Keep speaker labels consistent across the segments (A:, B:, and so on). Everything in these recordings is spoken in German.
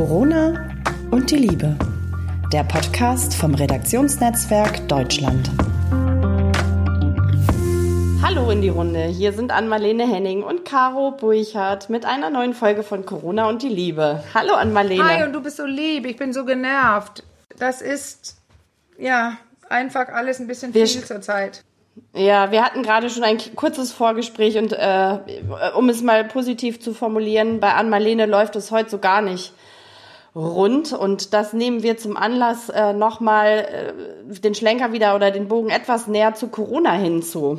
A: Corona und die Liebe. Der Podcast vom Redaktionsnetzwerk Deutschland. Hallo in die Runde. Hier sind Ann-Marlene Henning und Caro Burchardt mit einer neuen Folge von Corona und die Liebe. Hallo Ann-Marlene.
B: Hi, und du bist so lieb. Ich bin so genervt. Das ist, ja, einfach alles ein bisschen viel zurzeit.
A: Ja, wir hatten gerade schon ein kurzes Vorgespräch und äh, um es mal positiv zu formulieren, bei Ann-Marlene läuft es heute so gar nicht rund und das nehmen wir zum Anlass, äh, nochmal äh, den Schlenker wieder oder den Bogen etwas näher zu Corona hinzu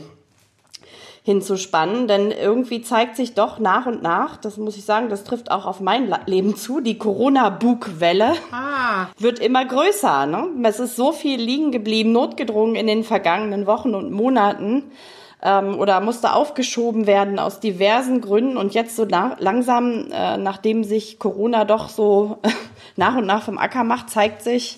A: hinzuspannen, denn irgendwie zeigt sich doch nach und nach, das muss ich sagen, das trifft auch auf mein Leben zu, die Corona-Bugwelle ah. wird immer größer. Ne? Es ist so viel liegen geblieben, notgedrungen in den vergangenen Wochen und Monaten ähm, oder musste aufgeschoben werden aus diversen Gründen und jetzt so nach, langsam, äh, nachdem sich Corona doch so nach und nach vom Acker macht, zeigt sich,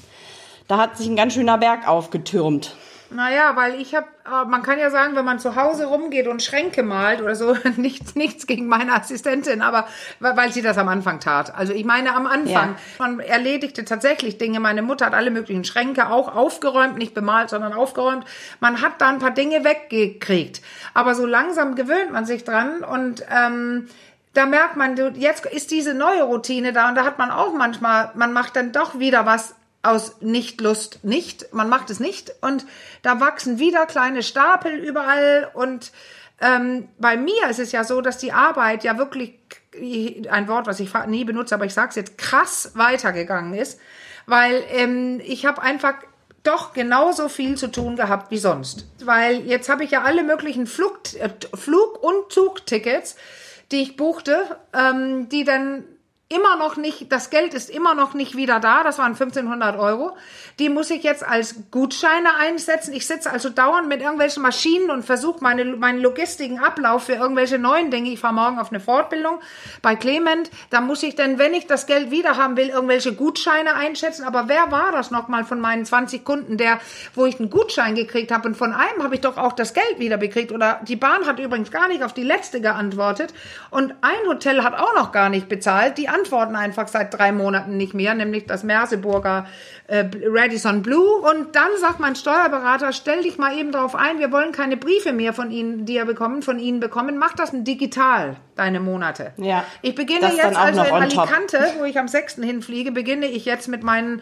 A: da hat sich ein ganz schöner Berg aufgetürmt.
B: Naja, weil ich habe, äh, man kann ja sagen, wenn man zu Hause rumgeht und Schränke malt oder so, nichts, nichts gegen meine Assistentin, aber weil sie das am Anfang tat. Also ich meine am Anfang, ja. man erledigte tatsächlich Dinge. Meine Mutter hat alle möglichen Schränke auch aufgeräumt, nicht bemalt, sondern aufgeräumt. Man hat da ein paar Dinge weggekriegt. Aber so langsam gewöhnt man sich dran und ähm, da merkt man, jetzt ist diese neue Routine da und da hat man auch manchmal, man macht dann doch wieder was aus Nicht-Lust nicht. Man macht es nicht. Und da wachsen wieder kleine Stapel überall. Und ähm, bei mir ist es ja so, dass die Arbeit ja wirklich ein Wort, was ich nie benutze, aber ich sage es jetzt krass weitergegangen ist, weil ähm, ich habe einfach doch genauso viel zu tun gehabt wie sonst, weil jetzt habe ich ja alle möglichen Flug, äh, Flug- und Zugtickets, die ich buchte, ähm, die dann immer noch nicht, das Geld ist immer noch nicht wieder da, das waren 1500 Euro. Die muss ich jetzt als Gutscheine einsetzen. Ich sitze also dauernd mit irgendwelchen Maschinen und versuche meine, meinen logistischen Ablauf für irgendwelche neuen Dinge. Ich fahre morgen auf eine Fortbildung bei Clement. Da muss ich dann, wenn ich das Geld wieder haben will, irgendwelche Gutscheine einschätzen. Aber wer war das nochmal von meinen 20 Kunden, der, wo ich einen Gutschein gekriegt habe? Und von einem habe ich doch auch das Geld wieder bekriegt. Oder die Bahn hat übrigens gar nicht auf die letzte geantwortet. Und ein Hotel hat auch noch gar nicht bezahlt. Die antworten einfach seit drei Monaten nicht mehr, nämlich das Merseburger äh, Radisson Blue. Und dann sagt mein Steuerberater, stell dich mal eben darauf ein, wir wollen keine Briefe mehr von Ihnen, die ihr bekommen, von Ihnen bekommen. Mach das digital, deine Monate. Ja. Ich beginne jetzt also in Alicante, top. wo ich am 6. hinfliege, beginne ich jetzt mit meinen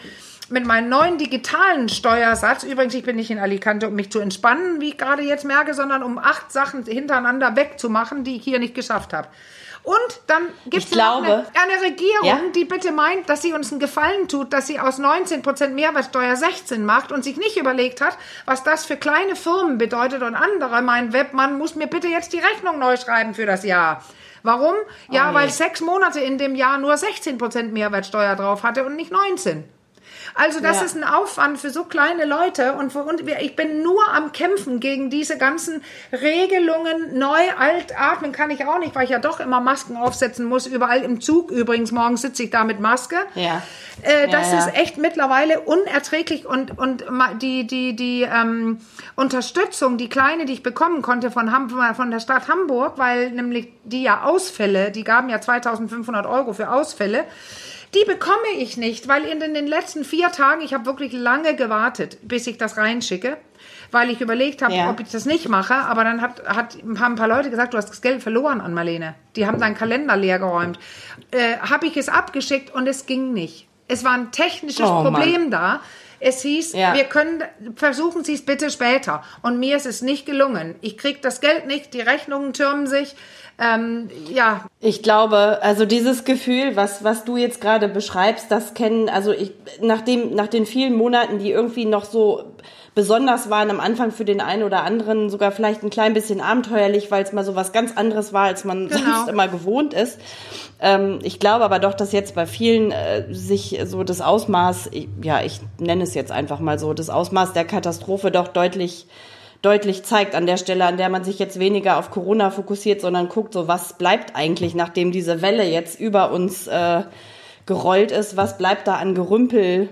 B: mit meinem neuen digitalen Steuersatz. Übrigens, ich bin nicht in Alicante, um mich zu entspannen, wie ich gerade jetzt merke, sondern um acht Sachen hintereinander wegzumachen, die ich hier nicht geschafft habe. Und dann gibt es eine, eine, Regierung, ja? die bitte meint, dass sie uns einen Gefallen tut, dass sie aus 19% Mehrwertsteuer 16 macht und sich nicht überlegt hat, was das für kleine Firmen bedeutet und andere. Mein Webmann muss mir bitte jetzt die Rechnung neu schreiben für das Jahr. Warum? Ja, oh, weil sechs Monate in dem Jahr nur 16% Mehrwertsteuer drauf hatte und nicht 19. Also das ja. ist ein Aufwand für so kleine Leute und, und ich bin nur am Kämpfen gegen diese ganzen Regelungen. Neu, alt, atmen kann ich auch nicht, weil ich ja doch immer Masken aufsetzen muss. Überall im Zug übrigens. Morgen sitze ich da mit Maske. Ja. Äh, das ja, ja. ist echt mittlerweile unerträglich und, und die, die, die ähm, Unterstützung, die kleine, die ich bekommen konnte von, Ham von der Stadt Hamburg, weil nämlich die ja Ausfälle, die gaben ja 2500 Euro für Ausfälle, die bekomme ich nicht, weil in den letzten vier Tagen, ich habe wirklich lange gewartet, bis ich das reinschicke, weil ich überlegt habe, ja. ob ich das nicht mache. Aber dann hat, hat, haben ein paar Leute gesagt, du hast das Geld verloren an Marlene. Die haben deinen Kalender leer geräumt. Äh, habe ich es abgeschickt und es ging nicht. Es war ein technisches oh, Problem Mann. da. Es hieß, ja. wir können, versuchen Sie es bitte später. Und mir ist es nicht gelungen. Ich krieg das Geld nicht, die Rechnungen türmen sich. Ähm, ja.
A: Ich glaube, also dieses Gefühl, was, was du jetzt gerade beschreibst, das kennen, also ich, nach dem, nach den vielen Monaten, die irgendwie noch so besonders waren am Anfang für den einen oder anderen sogar vielleicht ein klein bisschen abenteuerlich, weil es mal so was ganz anderes war, als man genau. sonst immer gewohnt ist. Ähm, ich glaube aber doch, dass jetzt bei vielen äh, sich so das Ausmaß, ja, ich nenne es jetzt einfach mal so, das Ausmaß der Katastrophe doch deutlich deutlich zeigt an der Stelle, an der man sich jetzt weniger auf Corona fokussiert, sondern guckt, so was bleibt eigentlich, nachdem diese Welle jetzt über uns äh, gerollt ist, was bleibt da an Gerümpel,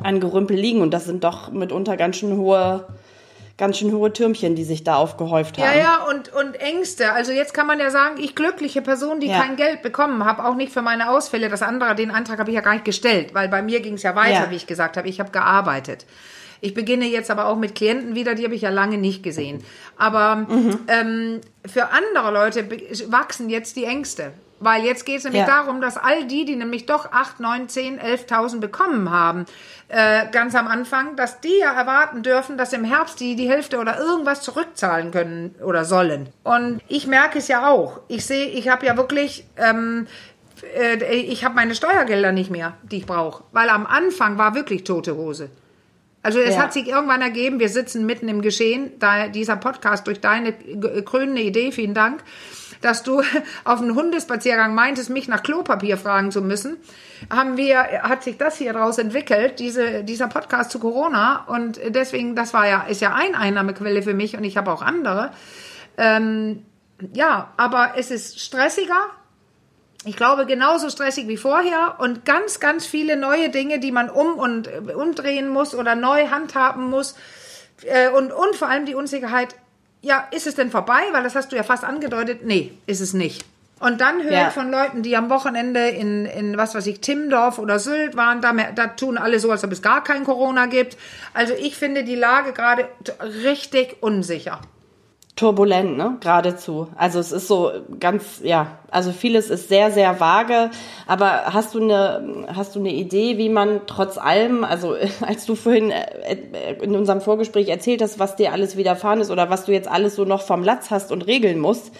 A: an Gerümpel liegen? Und das sind doch mitunter ganz schön hohe ganz schön hohe Türmchen, die sich da aufgehäuft haben.
B: Ja, ja, und, und Ängste. Also jetzt kann man ja sagen, ich glückliche Person, die ja. kein Geld bekommen habe, auch nicht für meine Ausfälle. Das andere, den Antrag habe ich ja gar nicht gestellt, weil bei mir ging es ja weiter, ja. wie ich gesagt habe. Ich habe gearbeitet. Ich beginne jetzt aber auch mit Klienten wieder, die habe ich ja lange nicht gesehen. Aber mhm. ähm, für andere Leute wachsen jetzt die Ängste. Weil jetzt geht es nämlich ja. darum, dass all die, die nämlich doch 8, 9, 10, 11.000 bekommen haben, äh, ganz am Anfang, dass die ja erwarten dürfen, dass im Herbst die die Hälfte oder irgendwas zurückzahlen können oder sollen. Und ich merke es ja auch. Ich sehe, ich habe ja wirklich... Ähm, äh, ich habe meine Steuergelder nicht mehr, die ich brauche. Weil am Anfang war wirklich tote Hose. Also es ja. hat sich irgendwann ergeben, wir sitzen mitten im Geschehen, da dieser Podcast durch deine krönende Idee, vielen Dank, dass du auf einen Hundespaziergang meintest, mich nach Klopapier fragen zu müssen, haben wir, hat sich das hier daraus entwickelt, diese, dieser Podcast zu Corona. Und deswegen, das war ja, ist ja eine Einnahmequelle für mich und ich habe auch andere. Ähm, ja, aber es ist stressiger, ich glaube, genauso stressig wie vorher und ganz, ganz viele neue Dinge, die man um und äh, umdrehen muss oder neu handhaben muss. Äh, und, und vor allem die Unsicherheit, ja, ist es denn vorbei? Weil das hast du ja fast angedeutet. Nee, ist es nicht. Und dann höre ja. ich von Leuten, die am Wochenende in, in was weiß ich, Timmendorf oder Sylt waren, da, da tun alle so, als ob es gar kein Corona gibt. Also ich finde die Lage gerade richtig unsicher
A: turbulent, ne? Geradezu. Also es ist so ganz, ja, also vieles ist sehr, sehr vage. Aber hast du eine, hast du eine Idee, wie man trotz allem, also als du vorhin äh, in unserem Vorgespräch erzählt hast, was dir alles widerfahren ist oder was du jetzt alles so noch vom Latz hast und regeln musst,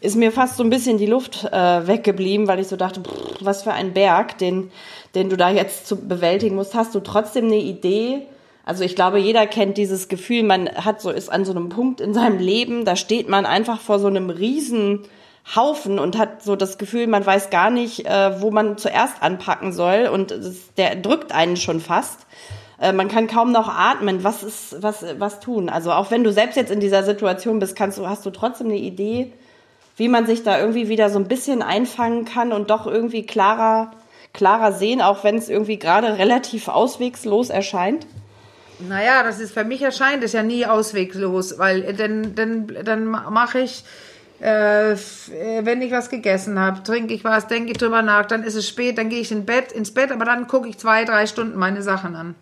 A: ist mir fast so ein bisschen die Luft äh, weggeblieben, weil ich so dachte, pff, was für ein Berg, den, den du da jetzt zu bewältigen musst. Hast du trotzdem eine Idee? Also ich glaube, jeder kennt dieses Gefühl, man hat so, ist an so einem Punkt in seinem Leben, da steht man einfach vor so einem riesen Haufen und hat so das Gefühl, man weiß gar nicht, äh, wo man zuerst anpacken soll und das, der drückt einen schon fast. Äh, man kann kaum noch atmen. Was ist, was, was tun? Also auch wenn du selbst jetzt in dieser Situation bist, kannst du, hast du trotzdem eine Idee, wie man sich da irgendwie wieder so ein bisschen einfangen kann und doch irgendwie klarer, klarer sehen, auch wenn es irgendwie gerade relativ auswegslos erscheint?
B: Naja, das ist für mich erscheint es ja nie ausweglos, weil dann, dann, dann mache ich, äh, wenn ich was gegessen habe, trinke ich was, denke ich drüber nach, dann ist es spät, dann gehe ich in Bett, ins Bett, aber dann gucke ich zwei, drei Stunden meine Sachen an.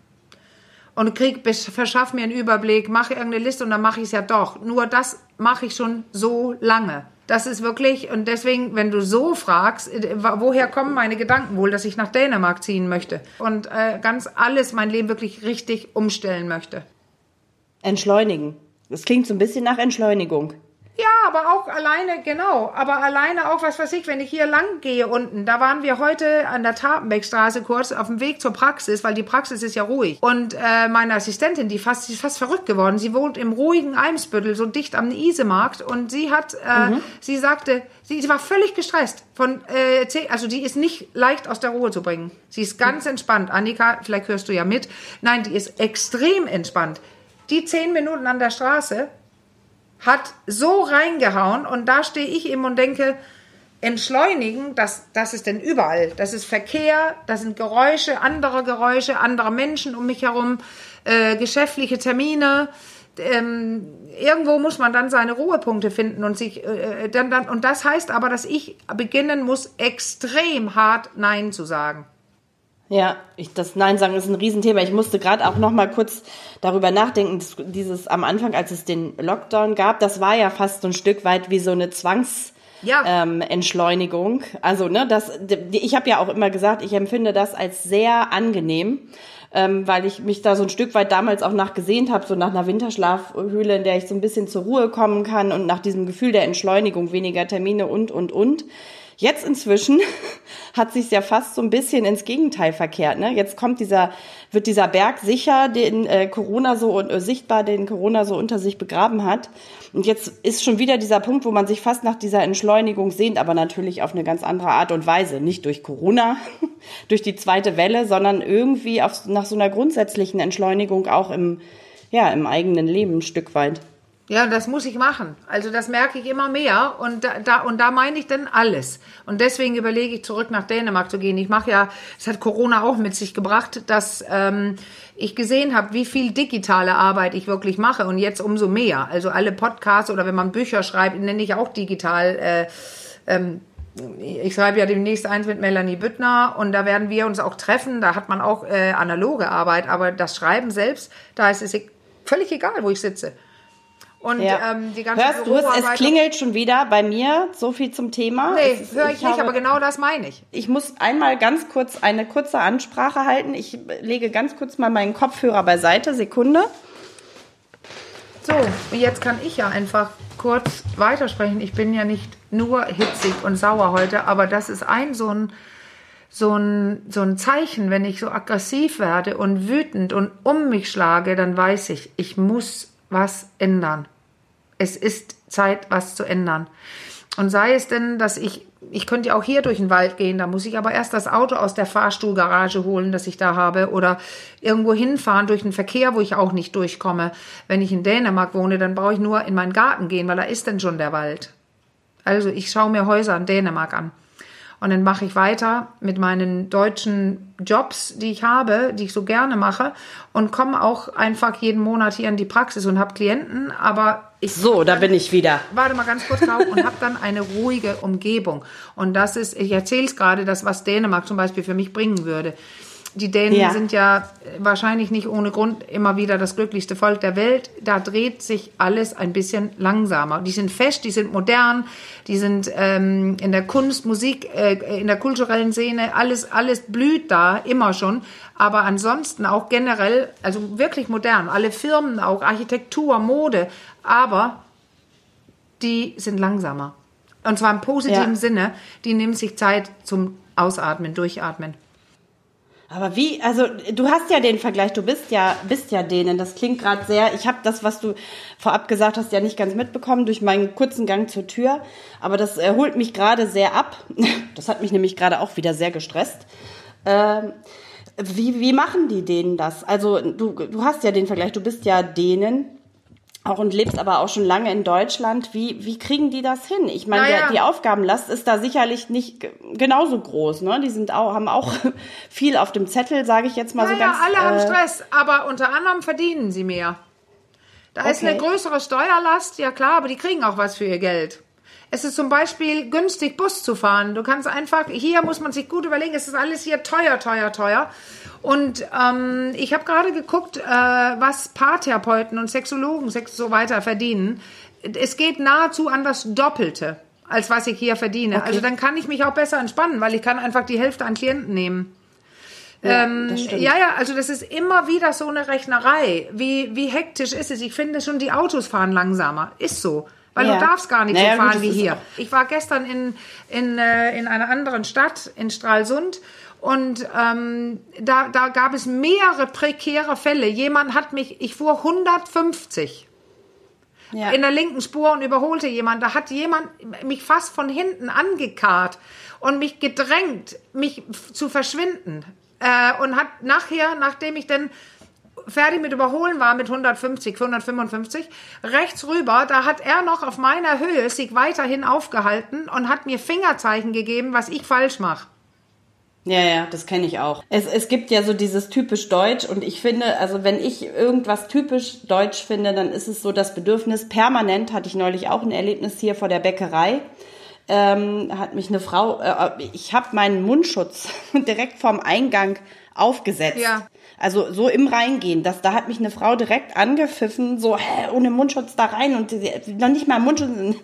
B: Und krieg, verschaff mir einen Überblick, mache irgendeine Liste und dann mache ich es ja doch. Nur das mache ich schon so lange. Das ist wirklich, und deswegen, wenn du so fragst, äh, woher kommen meine Gedanken wohl, dass ich nach Dänemark ziehen möchte und äh, ganz alles, mein Leben wirklich richtig umstellen möchte?
A: Entschleunigen. Das klingt so ein bisschen nach Entschleunigung.
B: Ja, aber auch alleine, genau. Aber alleine auch, was weiß ich, wenn ich hier lang gehe unten, da waren wir heute an der Tapenbeckstraße kurz auf dem Weg zur Praxis, weil die Praxis ist ja ruhig. Und äh, meine Assistentin, die, fast, die ist fast verrückt geworden. Sie wohnt im ruhigen Eimsbüttel, so dicht am Isemarkt. Und sie hat, äh, mhm. sie sagte, sie, sie war völlig gestresst. Von, äh, also die ist nicht leicht aus der Ruhe zu bringen. Sie ist ganz entspannt. Annika, vielleicht hörst du ja mit. Nein, die ist extrem entspannt. Die zehn Minuten an der Straße, hat so reingehauen und da stehe ich eben und denke, entschleunigen, das, das ist denn überall. Das ist Verkehr, das sind Geräusche, andere Geräusche, andere Menschen um mich herum, äh, geschäftliche Termine. Ähm, irgendwo muss man dann seine Ruhepunkte finden und sich äh, dann, dann und das heißt aber, dass ich beginnen muss, extrem hart Nein zu sagen.
A: Ja, ich, das Nein sagen ist ein Riesenthema. Ich musste gerade auch noch mal kurz darüber nachdenken, dieses am Anfang, als es den Lockdown gab, das war ja fast so ein Stück weit wie so eine Zwangs ja. ähm, Entschleunigung. Also ne, das, ich habe ja auch immer gesagt, ich empfinde das als sehr angenehm, ähm, weil ich mich da so ein Stück weit damals auch nachgesehnt habe, so nach einer Winterschlafhöhle, in der ich so ein bisschen zur Ruhe kommen kann und nach diesem Gefühl der Entschleunigung, weniger Termine und und und. Jetzt inzwischen hat sich ja fast so ein bisschen ins Gegenteil verkehrt. Ne? Jetzt kommt dieser, wird dieser Berg sicher, den äh, Corona so äh, sichtbar, den Corona so unter sich begraben hat. Und jetzt ist schon wieder dieser Punkt, wo man sich fast nach dieser Entschleunigung sehnt, aber natürlich auf eine ganz andere Art und Weise. Nicht durch Corona, durch die zweite Welle, sondern irgendwie auf, nach so einer grundsätzlichen Entschleunigung auch im, ja, im eigenen Leben ein Stück weit.
B: Ja, das muss ich machen. Also das merke ich immer mehr und da, da und da meine ich dann alles. Und deswegen überlege ich zurück nach Dänemark zu gehen. Ich mache ja, es hat Corona auch mit sich gebracht, dass ähm, ich gesehen habe, wie viel digitale Arbeit ich wirklich mache und jetzt umso mehr. Also alle Podcasts oder wenn man Bücher schreibt, nenne ich auch digital. Äh, ähm, ich schreibe ja demnächst eins mit Melanie Büttner und da werden wir uns auch treffen. Da hat man auch äh, analoge Arbeit, aber das Schreiben selbst, da ist es völlig egal, wo ich sitze.
A: Und ja. ähm, die ganze Hörst du es, es klingelt schon wieder bei mir, so viel zum Thema.
B: Nee, höre ich, ich, nicht, habe, aber genau das meine ich.
A: Ich muss einmal ganz kurz eine kurze Ansprache halten. Ich lege ganz kurz mal meinen Kopfhörer beiseite, Sekunde.
B: So, jetzt kann ich ja einfach kurz weitersprechen. Ich bin ja nicht nur hitzig und sauer heute, aber das ist ein so ein so ein, so ein Zeichen, wenn ich so aggressiv werde und wütend und um mich schlage, dann weiß ich, ich muss was ändern. Es ist Zeit, was zu ändern. Und sei es denn, dass ich, ich könnte ja auch hier durch den Wald gehen, da muss ich aber erst das Auto aus der Fahrstuhlgarage holen, das ich da habe, oder irgendwo hinfahren durch den Verkehr, wo ich auch nicht durchkomme. Wenn ich in Dänemark wohne, dann brauche ich nur in meinen Garten gehen, weil da ist denn schon der Wald. Also ich schaue mir Häuser in Dänemark an. Und dann mache ich weiter mit meinen deutschen Jobs, die ich habe, die ich so gerne mache und komme auch einfach jeden Monat hier in die Praxis und habe Klienten, aber ich
A: so, da bin ich wieder.
B: Warte mal ganz kurz drauf und habe dann eine ruhige Umgebung. Und das ist, ich erzähle es gerade, das was Dänemark zum Beispiel für mich bringen würde. Die Dänen ja. sind ja wahrscheinlich nicht ohne Grund immer wieder das glücklichste Volk der Welt. Da dreht sich alles ein bisschen langsamer. Die sind fest, die sind modern, die sind ähm, in der Kunst, Musik, äh, in der kulturellen Szene, alles, alles blüht da immer schon. Aber ansonsten auch generell, also wirklich modern. Alle Firmen, auch Architektur, Mode, aber die sind langsamer. Und zwar im positiven ja. Sinne. Die nehmen sich Zeit zum Ausatmen, Durchatmen.
A: Aber wie, also du hast ja den Vergleich, du bist ja, bist ja denen. Das klingt gerade sehr, ich habe das, was du vorab gesagt hast, ja nicht ganz mitbekommen durch meinen kurzen Gang zur Tür. Aber das äh, holt mich gerade sehr ab. Das hat mich nämlich gerade auch wieder sehr gestresst. Ähm, wie, wie machen die denen das? Also du, du hast ja den Vergleich, du bist ja denen auch und lebst aber auch schon lange in Deutschland. Wie, wie kriegen die das hin? Ich meine, naja. die Aufgabenlast ist da sicherlich nicht genauso groß. Ne? Die sind auch, haben auch viel auf dem Zettel, sage ich jetzt mal naja, so ganz.
B: Ja, alle äh, haben Stress, aber unter anderem verdienen sie mehr. Da okay. ist eine größere Steuerlast, ja klar, aber die kriegen auch was für ihr Geld. Es ist zum Beispiel günstig, Bus zu fahren. Du kannst einfach, hier muss man sich gut überlegen, es ist alles hier teuer, teuer, teuer. Und ähm, ich habe gerade geguckt, äh, was Paartherapeuten und Sexologen Sex so weiter verdienen. Es geht nahezu an das Doppelte, als was ich hier verdiene. Okay. Also dann kann ich mich auch besser entspannen, weil ich kann einfach die Hälfte an Klienten nehmen. Ja, ähm, ja, ja, also das ist immer wieder so eine Rechnerei. Wie, wie hektisch ist es? Ich finde schon, die Autos fahren langsamer. Ist so. Weil ja. du darfst gar nicht naja, so fahren gut, wie hier. Ich war gestern in, in, äh, in einer anderen Stadt, in Stralsund, und ähm, da, da gab es mehrere prekäre Fälle. Jemand hat mich, ich fuhr 150 ja. in der linken Spur und überholte jemand. Da hat jemand mich fast von hinten angekarrt und mich gedrängt, mich zu verschwinden. Äh, und hat nachher, nachdem ich dann fertig mit Überholen war mit 150, 155, rechts rüber, da hat er noch auf meiner Höhe sich weiterhin aufgehalten und hat mir Fingerzeichen gegeben, was ich falsch mache.
A: Ja, ja, das kenne ich auch. Es, es gibt ja so dieses typisch Deutsch und ich finde, also wenn ich irgendwas typisch Deutsch finde, dann ist es so das Bedürfnis, permanent hatte ich neulich auch ein Erlebnis hier vor der Bäckerei, ähm, hat mich eine Frau, äh, ich habe meinen Mundschutz direkt vorm Eingang aufgesetzt. Ja. Also so im Reingehen. Das, da hat mich eine Frau direkt angepfiffen, so hä, ohne Mundschutz da rein und sie, noch nicht mal Mundschutz.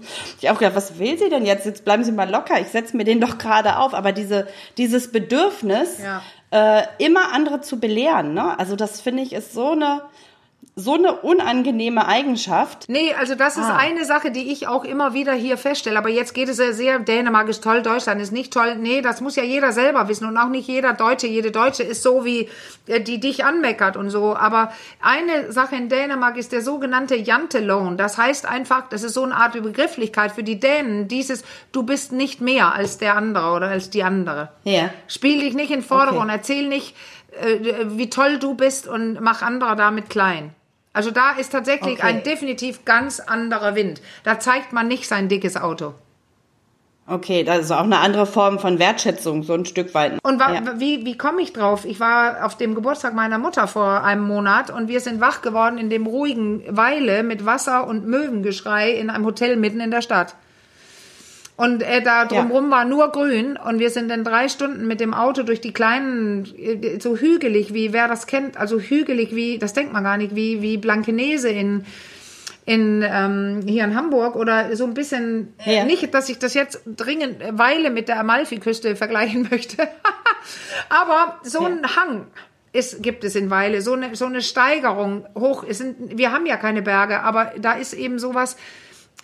A: Ich auch gedacht, was will sie denn jetzt? Jetzt bleiben Sie mal locker. Ich setze mir den doch gerade auf. Aber diese, dieses Bedürfnis, ja. äh, immer andere zu belehren, ne? Also das finde ich ist so eine so eine unangenehme Eigenschaft.
B: Nee, also das ist ah. eine Sache, die ich auch immer wieder hier feststelle. Aber jetzt geht es ja sehr, Dänemark ist toll, Deutschland ist nicht toll. Nee, das muss ja jeder selber wissen. Und auch nicht jeder Deutsche, jede Deutsche ist so, wie äh, die dich anmeckert und so. Aber eine Sache in Dänemark ist der sogenannte Jantelohn. Das heißt einfach, das ist so eine Art Begrifflichkeit für die Dänen. Dieses, du bist nicht mehr als der andere oder als die andere. Ja. Spiel dich nicht in Vordergrund, okay. erzähl nicht, wie toll du bist und mach andere damit klein. Also da ist tatsächlich
A: Okay.
B: ein definitiv ganz anderer Wind. Da zeigt man nicht sein dickes Auto.
A: Okay, das ist auch eine andere Form von Wertschätzung, so ein Stück weit.
B: Und
A: ja.
B: wie, wie komme ich drauf? Ich war auf dem Geburtstag meiner Mutter vor einem Monat und wir sind wach geworden in dem ruhigen Weile mit Wasser und Möwengeschrei in einem Hotel mitten in der Stadt. Und äh, da drumherum war nur grün und wir sind dann drei Stunden mit dem Auto durch die kleinen, äh, so hügelig wie, wer das kennt, also hügelig wie, das denkt man gar nicht, wie, wie Blankenese in, in ähm, hier in Hamburg oder so ein bisschen äh,
A: Ja.
B: nicht, dass ich das jetzt dringend äh, Weile mit der Amalfiküste vergleichen möchte, aber so ein Hang ist, gibt es in Weile, so eine, so eine Steigerung hoch. Es sind, wir haben ja keine Berge, aber da ist eben sowas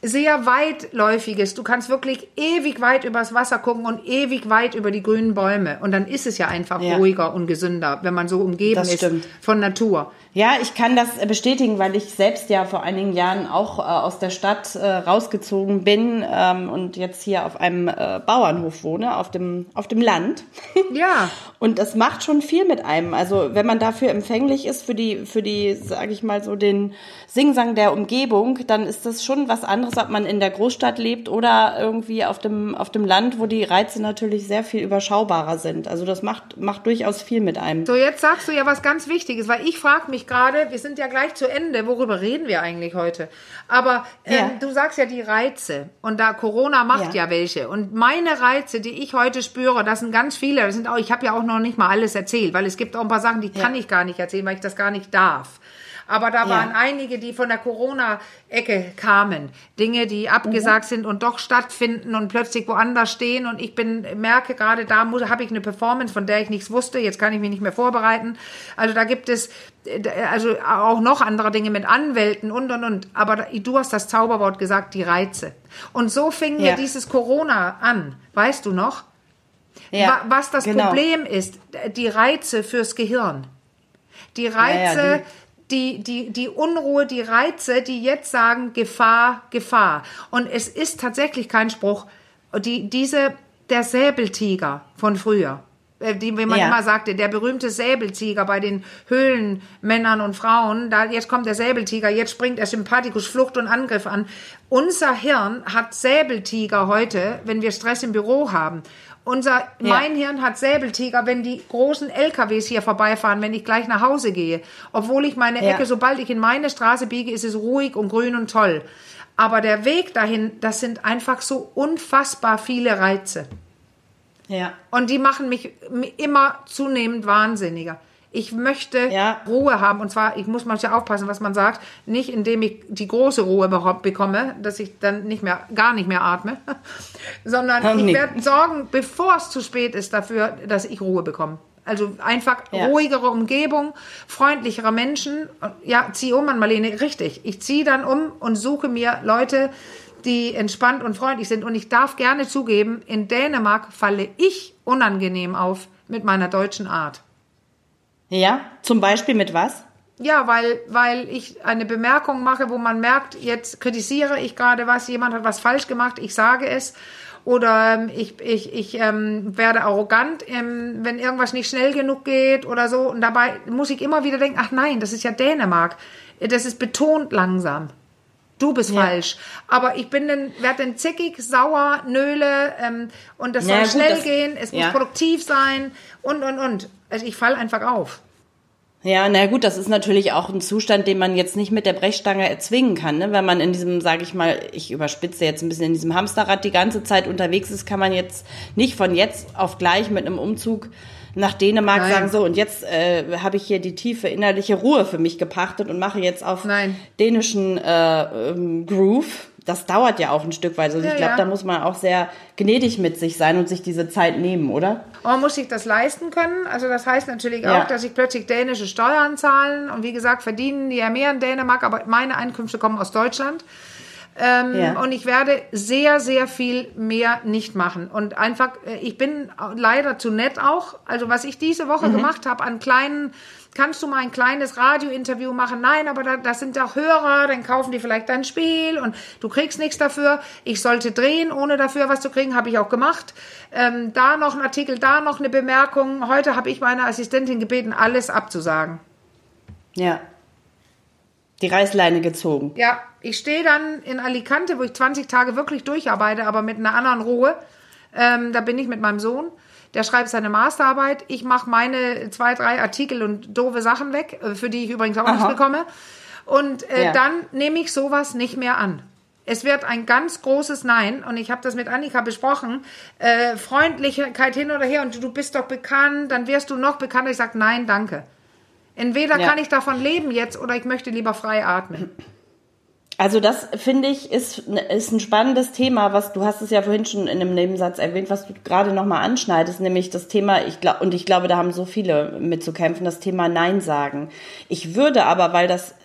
B: sehr weitläufiges. Du kannst wirklich ewig weit übers Wasser gucken und ewig weit über die grünen Bäume. Und dann ist es ja einfach
A: Ja.
B: ruhiger und gesünder, wenn man so umgeben
A: Das
B: ist
A: stimmt.
B: von Natur.
A: Ja, ich kann das äh, bestätigen, weil ich selbst ja vor einigen Jahren auch äh, aus der Stadt äh, rausgezogen bin ähm, und jetzt hier auf einem äh, Bauernhof wohne, auf dem, auf dem Land.
B: Ja.
A: Und das macht schon viel mit einem. Also wenn man dafür empfänglich ist, für die, für die, sage ich mal so, den Singsang der Umgebung, dann ist das schon was anderes, ob man in der Großstadt lebt oder irgendwie auf dem, auf dem Land, wo die Reize natürlich sehr viel überschaubarer sind. Also das macht, macht durchaus viel mit einem.
B: So, jetzt sagst du ja was ganz Wichtiges, weil ich frage mich gerade, wir sind ja gleich zu Ende, worüber reden wir eigentlich heute? Aber ähm,
A: Ja.
B: du sagst ja die Reize und da Corona macht ja.
A: Ja.
B: welche und meine Reize, die ich heute spüre, das sind ganz viele, das sind auch, ich habe ja auch noch nicht mal alles erzählt, weil es gibt auch ein paar Sachen, die
A: Ja.
B: kann ich gar nicht erzählen, weil ich das gar nicht darf. Aber da
A: Ja.
B: waren einige, die von der Corona-Ecke kamen. Dinge, die abgesagt sind und doch stattfinden und plötzlich woanders stehen. Und ich bin, merke gerade, da habe ich eine Performance, von der ich nichts wusste. Jetzt kann ich mich nicht mehr vorbereiten. Also da gibt es, äh, also auch noch andere Dinge mit Anwälten und, und, und. Aber du hast das Zauberwort gesagt, die Reize. Und so fing mir
A: Ja.
B: dieses Corona an. Weißt du noch?
A: Ja,
B: Wa- Was das
A: genau.
B: Problem ist, die Reize fürs Gehirn. Die
A: ja,
B: Reize, die, die, die Unruhe, die Reize, die jetzt sagen, Gefahr, Gefahr. Und es ist tatsächlich kein Spruch. Die, diese, der Säbeltiger von früher, äh, die, wie man
A: Ja.
B: immer sagte, der berühmte Säbeltiger bei den Höhlenmännern und Frauen, da, jetzt kommt der Säbeltiger, jetzt springt der Sympathikus Flucht und Angriff an. Unser Hirn hat Säbeltiger heute, wenn wir Stress im Büro haben. Unser, mein Hirn hat Säbeltiger, wenn die großen LKWs hier vorbeifahren, wenn ich gleich nach Hause gehe. Obwohl ich meine
A: Ja.
B: Ecke, sobald ich in meine Straße biege, ist es ruhig und grün und toll. Aber der Weg dahin, das sind einfach so unfassbar viele Reize.
A: Ja.
B: Und die machen mich immer zunehmend wahnsinniger. Ich möchte
A: Ja.
B: Ruhe haben. Und zwar, ich muss manchmal aufpassen, was man sagt. Nicht indem ich die große Ruhe überhaupt bekomme, dass ich dann nicht mehr, gar nicht mehr atme, sondern
A: Oh,
B: ich werde sorgen, bevor es zu spät ist, dafür, dass ich Ruhe bekomme. Also einfach
A: Ja.
B: ruhigere Umgebung, freundlichere Menschen. Ja, zieh um an Marlene, richtig. Ich ziehe dann um und suche mir Leute, die entspannt und freundlich sind. Und ich darf gerne zugeben, in Dänemark falle ich unangenehm auf mit meiner deutschen Art.
A: Ja, zum Beispiel mit was?
B: Ja, weil, weil ich eine Bemerkung mache, wo man merkt, jetzt kritisiere ich gerade was, jemand hat was falsch gemacht, ich sage es. Oder ähm, ich, ich, ich ähm, werde arrogant, ähm, wenn irgendwas nicht schnell genug geht oder so. Und dabei muss ich immer wieder denken, ach nein, das ist ja Dänemark. Das ist betont langsam. Du bist
A: Ja.
B: falsch. Aber ich bin dann, werde dann zickig, sauer, nöle ähm, und das soll
A: Ja, gut,
B: schnell
A: das-
B: gehen, es muss
A: ja.
B: produktiv sein und, und, und. Also ich falle einfach auf.
A: Ja, na gut, das ist natürlich auch ein Zustand, den man jetzt nicht mit der Brechstange erzwingen kann. Ne? Wenn man in diesem, sage ich mal, ich überspitze jetzt ein bisschen, in diesem Hamsterrad die ganze Zeit unterwegs ist, kann man jetzt nicht von jetzt auf gleich mit einem Umzug nach Dänemark
B: Nein.
A: sagen, so und jetzt äh, habe ich hier die tiefe innerliche Ruhe für mich gepachtet und mache jetzt auf
B: Nein.
A: dänischen äh, ähm, Groove. Das dauert ja auch ein Stück weit. Also
B: Ja,
A: ich glaube,
B: ja.
A: da muss man auch sehr gnädig mit sich sein und sich diese Zeit nehmen, oder?
B: Man muss sich das leisten können. Also das heißt natürlich
A: Ja.
B: auch, dass ich plötzlich dänische Steuern zahlen. Und wie gesagt, verdienen die ja mehr in Dänemark, aber meine Einkünfte kommen aus Deutschland. Ähm,
A: Ja.
B: Und ich werde sehr, sehr viel mehr nicht machen. Und einfach, äh, ich bin leider zu nett auch. Also was ich diese Woche gemacht habe an kleinen, kannst du mal ein kleines Radiointerview machen? Nein, aber da, das sind auch Hörer, dann kaufen die vielleicht dein Spiel und du kriegst nichts dafür. Ich sollte drehen, ohne dafür was zu kriegen, habe ich auch gemacht. Ähm, da noch ein Artikel, da noch eine Bemerkung. Heute habe ich meine Assistentin gebeten, alles abzusagen.
A: Ja. Die Reißleine gezogen.
B: Ja, ich stehe dann in Alicante, wo ich 20 Tage wirklich durcharbeite, aber mit einer anderen Ruhe. Ähm, da bin ich mit meinem Sohn. Der schreibt seine Masterarbeit. Ich mache meine zwei, drei Artikel und doofe Sachen weg, äh, für die ich übrigens auch Aha. nichts bekomme. Und äh, ja. dann nehme ich sowas nicht mehr an. Es wird ein ganz großes Nein und ich habe das mit Annika besprochen. Äh, Freundlichkeit hin oder her und du bist doch bekannt, dann wirst du noch bekannter. Ich sage nein, danke. Entweder ja. kann ich davon leben jetzt oder ich möchte lieber frei atmen.
A: Also das finde ich ist, ist ein spannendes Thema, was du hast es ja vorhin schon in einem Nebensatz erwähnt, was du gerade nochmal anschneidest, nämlich das Thema, ich glaube, und ich glaube, da haben so viele mitzukämpfen, das Thema Nein sagen. Ich würde aber, weil das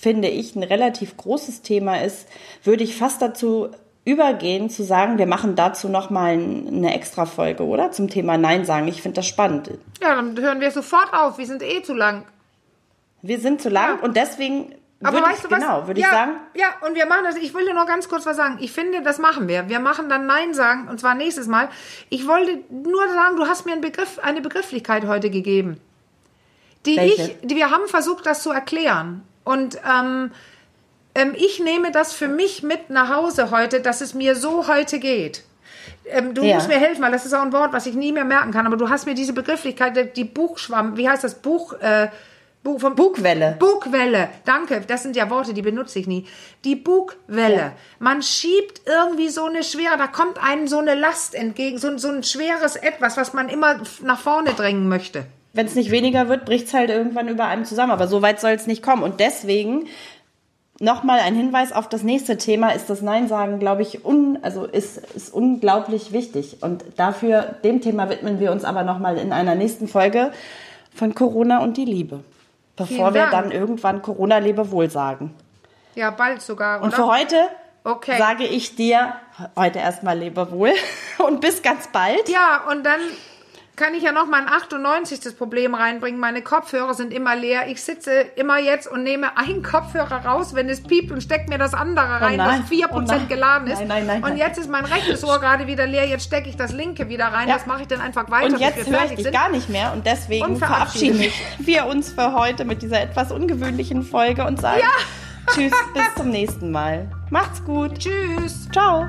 A: finde ich ein relativ großes Thema ist, würde ich fast dazu übergehen zu sagen, wir machen dazu nochmal eine extra Folge, oder? Zum Thema Nein sagen. Ich finde das spannend.
B: Ja, dann hören wir sofort auf. Wir sind eh zu lang.
A: Wir sind zu lang ja. und deswegen
B: aber weißt
A: ich,
B: du was?
A: Genau, würde
B: ja,
A: ich sagen.
B: Ja, und wir machen das. Ich will dir noch ganz kurz was sagen. Ich finde, das machen wir. Wir machen dann Nein sagen, und zwar nächstes Mal. Ich wollte nur sagen, du hast mir einen Begriff, eine Begrifflichkeit heute gegeben. Die Welche? ich, die wir haben versucht, das zu erklären. Und ähm, ähm, ich nehme das für mich mit nach Hause heute, dass es mir so heute geht. Ähm, du ja. musst mir helfen, weil das ist auch ein Wort, was ich nie mehr merken kann. Aber du hast mir diese Begrifflichkeit, die Buchschwamm, wie heißt das Buch? Äh,
A: Bu vom Bugwelle.
B: Bugwelle. Danke. Das sind ja Worte, die benutze ich nie. Die Bugwelle. Ja. Man schiebt irgendwie so eine schwere, da kommt einem so eine Last entgegen, so, so ein schweres Etwas, was man immer nach vorne drängen möchte.
A: Wenn es nicht weniger wird, bricht es halt irgendwann über einem zusammen. Aber so weit soll es nicht kommen. Und deswegen nochmal ein Hinweis auf das nächste Thema ist das Nein sagen, glaube ich, un, also ist, ist unglaublich wichtig. Und dafür, dem Thema widmen wir uns aber nochmal in einer nächsten Folge von Corona und die Liebe bevor wir dann irgendwann Corona-Lebewohl sagen.
B: Ja, bald sogar. Oder?
A: Und für heute okay. sage ich dir heute erstmal Lebewohl und bis ganz bald.
B: Ja, und dann kann ich ja noch mal ein 98. Problem reinbringen. Meine Kopfhörer sind immer leer. Ich sitze immer jetzt und nehme einen Kopfhörer raus, wenn es piept und stecke mir das andere oh rein, oh was 4% oh geladen ist. Nein, nein, nein, und jetzt ist mein rechtes Ohr gerade wieder leer. Jetzt stecke ich das linke wieder rein. Ja. Das mache ich dann einfach weiter.
A: Und jetzt höre ich dich sind. gar nicht mehr. Und deswegen und verabschieden wir uns für heute mit dieser etwas ungewöhnlichen Folge und sagen ja. Tschüss, bis zum nächsten Mal. Macht's gut.
B: Tschüss.
A: Ciao.